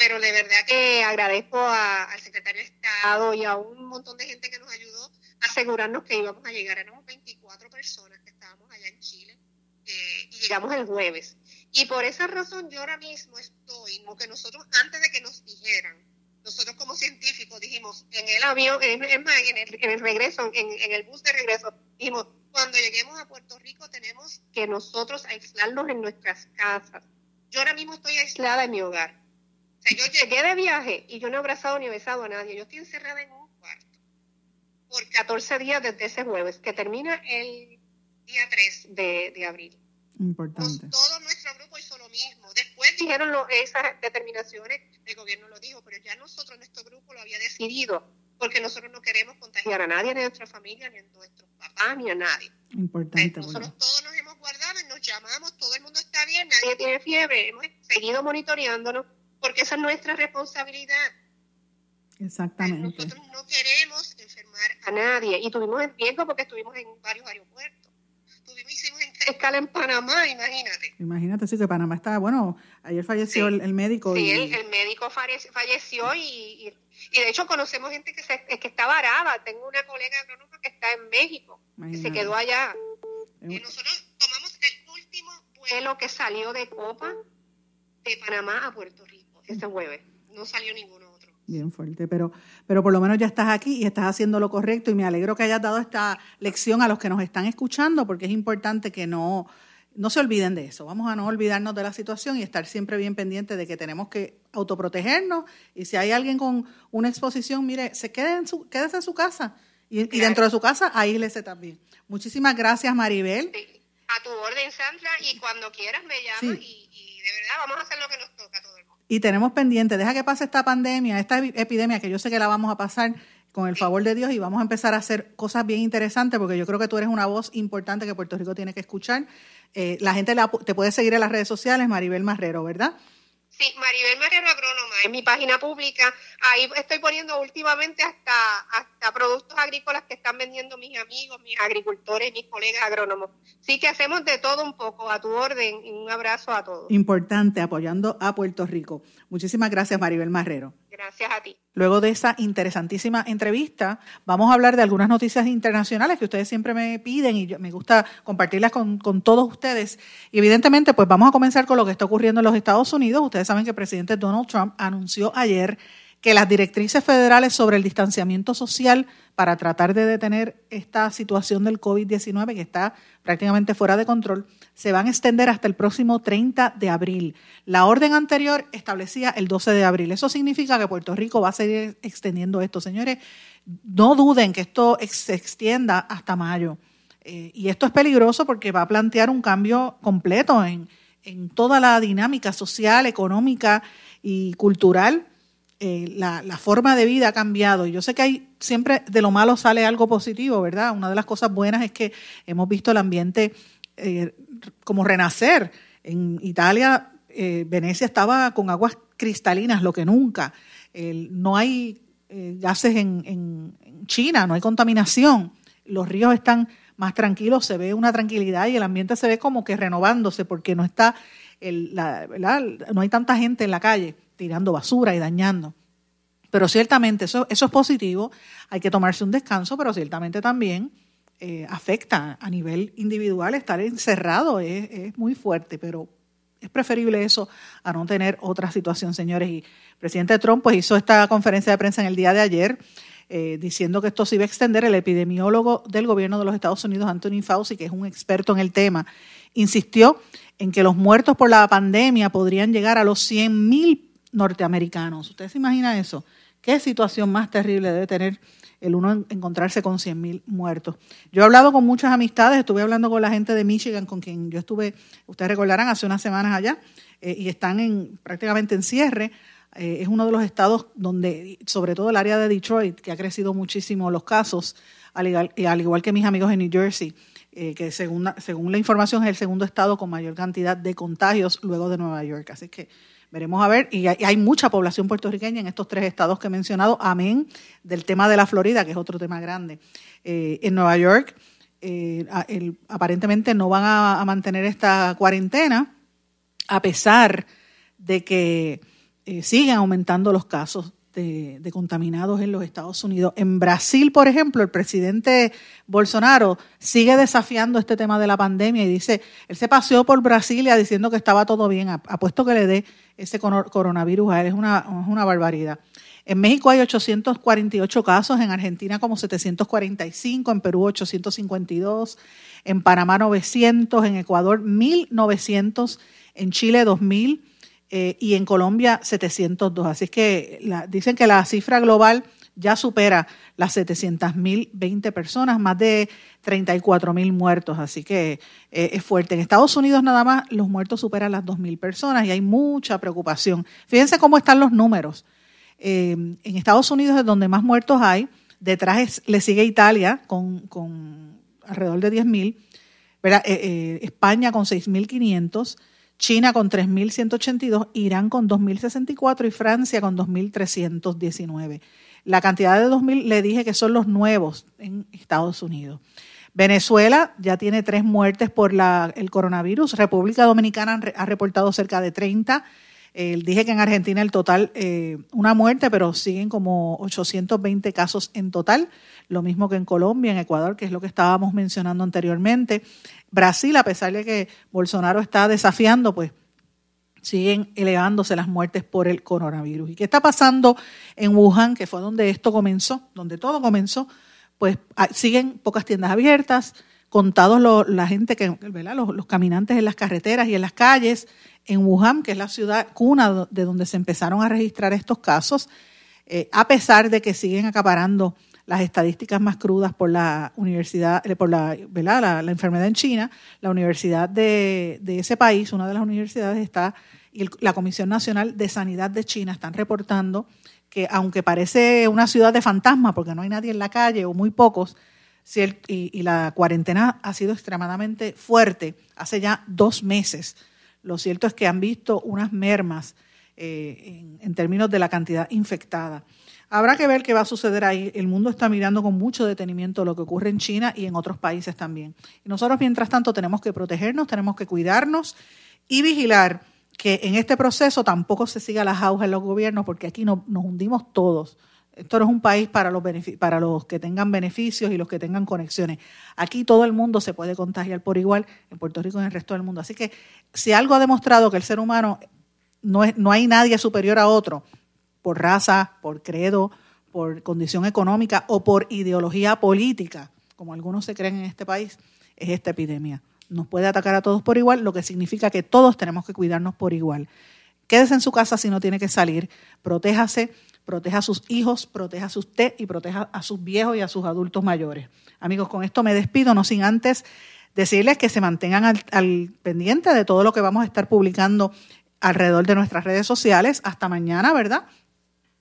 Speaker 3: pero de verdad que agradezco al secretario de Estado y a un montón de gente que nos ayudó a asegurarnos que íbamos a llegar. Éramos 24 personas que estábamos allá en Chile eh, y llegamos el jueves. Y por esa razón yo ahora mismo estoy, como que nosotros antes de que nos dijeran, nosotros como científicos dijimos en el avión, en, en, el, en el, regreso, en, en el bus de regreso, dijimos, cuando lleguemos a Puerto Rico tenemos que nosotros aislarnos en nuestras casas. Yo ahora mismo estoy aislada en mi hogar o sea, yo llegué de viaje y yo no he abrazado ni besado a nadie. Yo estoy encerrada en un cuarto por 14 días desde ese jueves, que termina el día 3 de, abril.
Speaker 1: Importante.
Speaker 3: todo nuestro grupo hizo lo mismo. Después dijeron esas determinaciones, el gobierno lo dijo, pero ya nosotros, nuestro grupo, lo había decidido, porque nosotros no queremos contagiar a nadie de nuestra familia, ni a nuestros papás, ni a nadie.
Speaker 1: Importante.
Speaker 3: nosotros todos nos hemos guardado, nos llamamos, todo el mundo está bien, nadie tiene fiebre, hemos seguido monitoreándonos porque esa es nuestra responsabilidad.
Speaker 1: Exactamente.
Speaker 3: Nosotros no queremos enfermar a nadie. Y tuvimos el riesgo porque estuvimos en varios aeropuertos. Escala en Panamá, imagínate.
Speaker 1: Imagínate, sí, que Panamá está, bueno, ayer falleció el, médico.
Speaker 3: Sí, el, médico falleció y, y, de hecho conocemos gente que, se, que está varada. Tengo una colega agrónoma que está en México, que se quedó allá. Y nosotros tomamos el último vuelo que salió de Copa de Panamá a Puerto Rico ese jueves. No salió ninguno.
Speaker 1: Bien fuerte, pero, pero por lo menos ya estás aquí y estás haciendo lo correcto y me alegro que hayas dado esta lección a los que nos están escuchando porque es importante que no, no se olviden de eso. Vamos a no olvidarnos de la situación y estar siempre bien pendientes de que tenemos que autoprotegernos y si hay alguien con una exposición, mire, se quede en su, quédese en su casa y, dentro de su casa, aíslese también. Muchísimas gracias, Maribel.
Speaker 3: A tu orden, Sandra, y cuando quieras me llamas y, y, de verdad vamos a hacer lo que nos
Speaker 1: Y tenemos pendiente, deja que pase esta pandemia, esta epidemia, que yo sé que la vamos a pasar con el favor de Dios y vamos a empezar a hacer cosas bien interesantes porque yo creo que tú eres una voz importante que Puerto Rico tiene que escuchar. Eh, la gente te puede seguir en las redes sociales, Maribel Marrero, ¿verdad?
Speaker 3: Sí, Maribel Marrero Agrónoma, en mi página pública. Ahí estoy poniendo últimamente hasta, hasta productos agrícolas que están vendiendo mis amigos, mis agricultores, mis colegas agrónomos. Sí que hacemos de todo un poco, a tu orden, un abrazo a todos.
Speaker 1: Importante, apoyando a Puerto Rico. Muchísimas gracias, Maribel Marrero.
Speaker 3: Gracias a ti.
Speaker 1: Luego de esa interesantísima entrevista, vamos a hablar de algunas noticias internacionales que ustedes siempre me piden y me gusta compartirlas con, con, todos ustedes. Y evidentemente, pues vamos a comenzar con lo que está ocurriendo en los Estados Unidos. Ustedes saben que el presidente Donald Trump anunció ayer que las directrices federales sobre el distanciamiento social para tratar de detener esta situación del COVID-19 que está prácticamente fuera de control, se van a extender hasta el próximo 30 de abril. La orden anterior establecía el 12 de abril. Eso significa que Puerto Rico va a seguir extendiendo esto. Señores, no duden que esto se extienda hasta mayo. Eh, y esto es peligroso porque va a plantear un cambio completo en, en toda la dinámica social, económica y cultural eh, la, forma de vida ha cambiado. Y yo sé que hay siempre de lo malo sale algo positivo, ¿verdad? Una de las cosas buenas es que hemos visto el ambiente eh, como renacer. En Italia, eh, Venecia estaba con aguas cristalinas, lo que nunca. no hay gases en, en, China, no hay contaminación. Los ríos están más tranquilos, se ve una tranquilidad y el ambiente se ve como que renovándose porque no está, el, la, no hay tanta gente en la calle tirando basura y dañando. Pero ciertamente eso, eso es positivo, hay que tomarse un descanso, pero ciertamente también eh, afecta a nivel individual estar encerrado, es, muy fuerte, pero es preferible eso a no tener otra situación, señores. Y el presidente Trump pues, hizo esta conferencia de prensa en el día de ayer eh, diciendo que esto se iba a extender. El epidemiólogo del gobierno de los Estados Unidos, Anthony Fauci, que es un experto en el tema, insistió en que los muertos por la pandemia podrían llegar a los 100 mil norteamericanos. ¿Ustedes se imaginan eso? ¿Qué situación más terrible debe tener el uno encontrarse con 100.000 muertos? Yo he hablado con muchas amistades, estuve hablando con la gente de Michigan, con quien yo estuve, ustedes recordarán, hace unas semanas allá, eh, y están en, prácticamente en cierre. Eh, es uno de los estados donde, sobre todo el área de Detroit, que ha crecido muchísimo los casos, al igual, al igual que mis amigos en New Jersey, eh, que según, según la información es el segundo estado con mayor cantidad de contagios luego de Nueva York. Así que Veremos a ver, y hay, mucha población puertorriqueña en estos tres estados que he mencionado, amén del tema de la Florida, que es otro tema grande. Eh, en Nueva York, eh, aparentemente no van a, mantener esta cuarentena, a pesar de que eh, siguen aumentando los casos de, contaminados en los Estados Unidos. En Brasil, por ejemplo, el presidente Bolsonaro sigue desafiando este tema de la pandemia y dice, él se paseó por Brasilia diciendo que estaba todo bien, apuesto que le dé ese coronavirus a él, es una, es una barbaridad. En México hay 848 casos, en Argentina como 745, en Perú 852, en Panamá 900, en Ecuador 1900, en Chile 2000 eh, y en Colombia 702. Así es que dicen que la cifra global ya supera las 700.020 personas, más de 34.000 muertos, así que eh, es fuerte. En Estados Unidos nada más los muertos superan las 2.000 personas y hay mucha preocupación. Fíjense cómo están los números. Eh, en Estados Unidos es donde más muertos hay, detrás le sigue Italia con, con alrededor de 10.000, España con 6.500, China con 3.182, Irán con 2.064 y Francia con 2.319. La cantidad de 2.000 le dije que son los nuevos en Estados Unidos. Venezuela ya tiene tres muertes por el coronavirus. República Dominicana ha reportado cerca de 30. Dije que en Argentina el total, eh, una muerte, pero siguen como 820 casos en total. Lo mismo que en Colombia, en Ecuador, que es lo que estábamos mencionando anteriormente. Brasil, a pesar de que Bolsonaro está desafiando, pues siguen elevándose las muertes por el coronavirus. ¿Y qué está pasando en Wuhan, que fue donde esto comenzó, donde todo comenzó? Pues ah, siguen pocas tiendas abiertas, contados la gente que, ¿verdad? Los, caminantes en las carreteras y en las calles. En Wuhan, que es la ciudad cuna de donde se empezaron a registrar estos casos, eh, a pesar de que siguen acaparando las estadísticas más crudas por la universidad, eh, por la, ¿verdad? La, enfermedad en China, la universidad de, ese país, una de las universidades está, y la Comisión Nacional de Sanidad de China están reportando que aunque parece una ciudad de fantasma, porque no hay nadie en la calle o muy pocos, y, la cuarentena ha sido extremadamente fuerte hace ya dos meses, lo cierto es que han visto unas mermas eh, en términos de la cantidad infectada. Habrá que ver qué va a suceder ahí. El mundo está mirando con mucho detenimiento lo que ocurre en China y en otros países también. Y nosotros, mientras tanto, tenemos que protegernos, tenemos que cuidarnos y vigilar que en este proceso tampoco se siga las aujas en los gobiernos, porque aquí nos hundimos todos. Esto no es un país para los, que tengan beneficios y los que tengan conexiones. Aquí todo el mundo se puede contagiar por igual, en Puerto Rico y en el resto del mundo. Así que si algo ha demostrado que el ser humano no, es, no hay nadie superior a otro, por raza, por credo, por condición económica o por ideología política, como algunos se creen en este país, es esta epidemia. Nos puede atacar a todos por igual, lo que significa que todos tenemos que cuidarnos por igual. Quédese en su casa si no tiene que salir, protéjase, proteja a sus hijos, proteja a usted y proteja a sus viejos y a sus adultos mayores. Amigos, con esto me despido, no sin antes decirles que se mantengan al, al pendiente de todo lo que vamos a estar publicando alrededor de nuestras redes sociales. Hasta mañana, ¿verdad?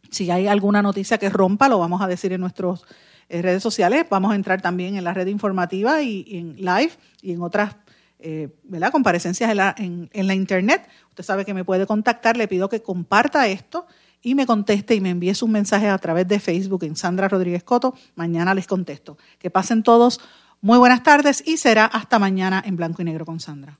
Speaker 1: Si hay alguna noticia que rompa, lo vamos a decir en nuestras eh, redes sociales. Vamos a entrar también en la red informativa y, en live y en otras eh, comparecencias en la, en, la internet. Usted sabe que me puede contactar. Le pido que comparta esto y me conteste y me envíe sus mensajes a través de Facebook en Sandra Rodríguez Coto. Mañana les contesto. Que pasen todos muy buenas tardes y será hasta mañana en blanco y negro con Sandra.